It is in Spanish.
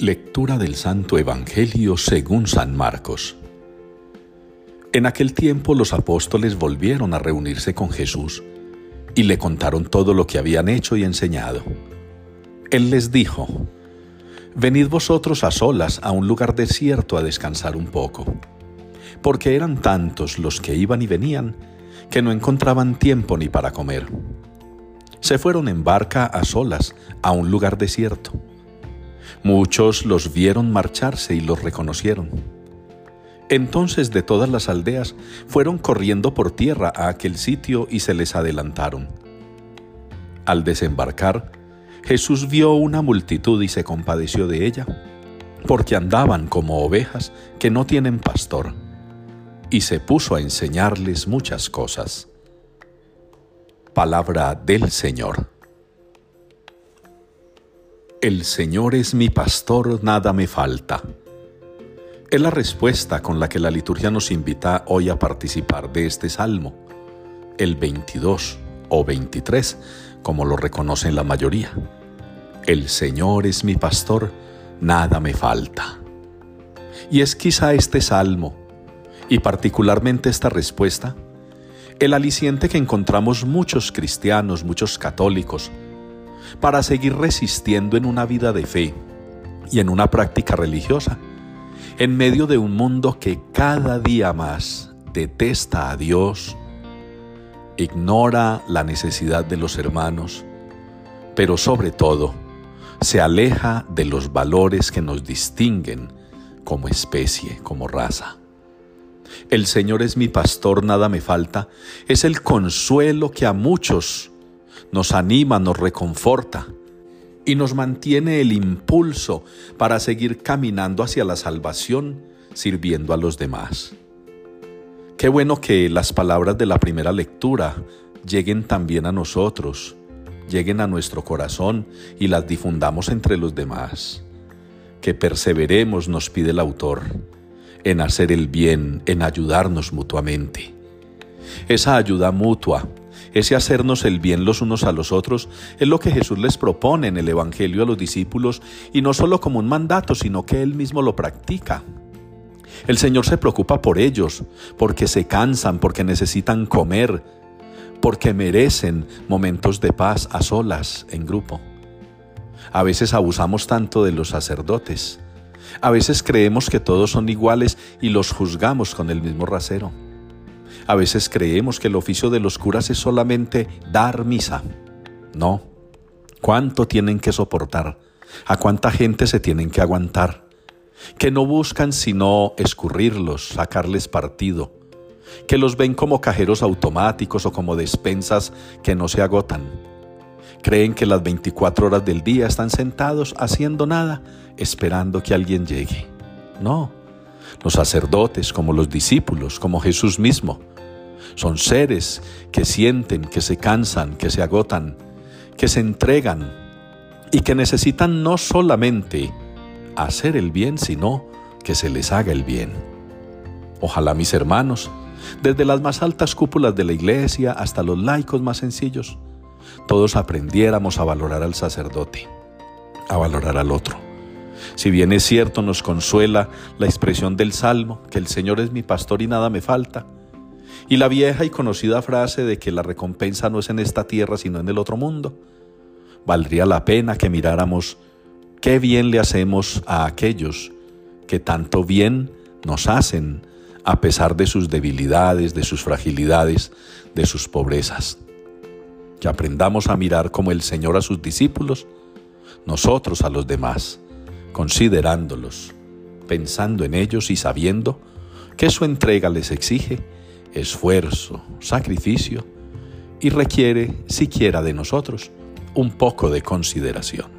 Lectura del Santo Evangelio según San Marcos. En aquel tiempo los apóstoles volvieron a reunirse con Jesús y le contaron todo lo que habían hecho y enseñado. Él les dijo, Venid vosotros a solas a un lugar desierto a descansar un poco, porque eran tantos los que iban y venían que no encontraban tiempo ni para comer. Se fueron en barca a solas a un lugar desierto Muchos los vieron marcharse y los reconocieron. Entonces de todas las aldeas fueron corriendo por tierra a aquel sitio y se les adelantaron. Al desembarcar, Jesús vio una multitud y se compadeció de ella, porque andaban como ovejas que no tienen pastor, y se puso a enseñarles muchas cosas. Palabra del Señor. El Señor es mi pastor, nada me falta. Es la respuesta con la que la liturgia nos invita hoy a participar de este salmo, el 22 o 23, como lo reconocen la mayoría. El Señor es mi pastor, nada me falta. Y es quizá este salmo, y particularmente esta respuesta, el aliciente que encontramos muchos cristianos, muchos católicos, para seguir resistiendo en una vida de fe y en una práctica religiosa, en medio de un mundo que cada día más detesta a Dios, ignora la necesidad de los hermanos, pero sobre todo se aleja de los valores que nos distinguen como especie, como raza. El Señor es mi pastor, nada me falta, es el consuelo que a muchos nos anima, nos reconforta y nos mantiene el impulso para seguir caminando hacia la salvación sirviendo a los demás. Qué bueno que las palabras de la primera lectura lleguen también a nosotros, lleguen a nuestro corazón y las difundamos entre los demás. Que perseveremos, nos pide el autor, en hacer el bien, en ayudarnos mutuamente. Esa ayuda mutua ese hacernos el bien los unos a los otros es lo que Jesús les propone en el Evangelio a los discípulos y no solo como un mandato, sino que Él mismo lo practica. El Señor se preocupa por ellos, porque se cansan, porque necesitan comer, porque merecen momentos de paz a solas, en grupo. A veces abusamos tanto de los sacerdotes. A veces creemos que todos son iguales y los juzgamos con el mismo rasero. A veces creemos que el oficio de los curas es solamente dar misa. No. ¿Cuánto tienen que soportar? ¿A cuánta gente se tienen que aguantar? Que no buscan sino escurrirlos, sacarles partido. Que los ven como cajeros automáticos o como despensas que no se agotan. Creen que las 24 horas del día están sentados haciendo nada, esperando que alguien llegue. No. Los sacerdotes, como los discípulos, como Jesús mismo, son seres que sienten, que se cansan, que se agotan, que se entregan y que necesitan no solamente hacer el bien, sino que se les haga el bien. Ojalá mis hermanos, desde las más altas cúpulas de la iglesia hasta los laicos más sencillos, todos aprendiéramos a valorar al sacerdote, a valorar al otro. Si bien es cierto, nos consuela la expresión del Salmo, que el Señor es mi pastor y nada me falta, y la vieja y conocida frase de que la recompensa no es en esta tierra sino en el otro mundo. Valdría la pena que miráramos qué bien le hacemos a aquellos que tanto bien nos hacen a pesar de sus debilidades, de sus fragilidades, de sus pobrezas. Que aprendamos a mirar como el Señor a sus discípulos, nosotros a los demás, considerándolos, pensando en ellos y sabiendo que su entrega les exige esfuerzo, sacrificio y requiere siquiera de nosotros un poco de consideración.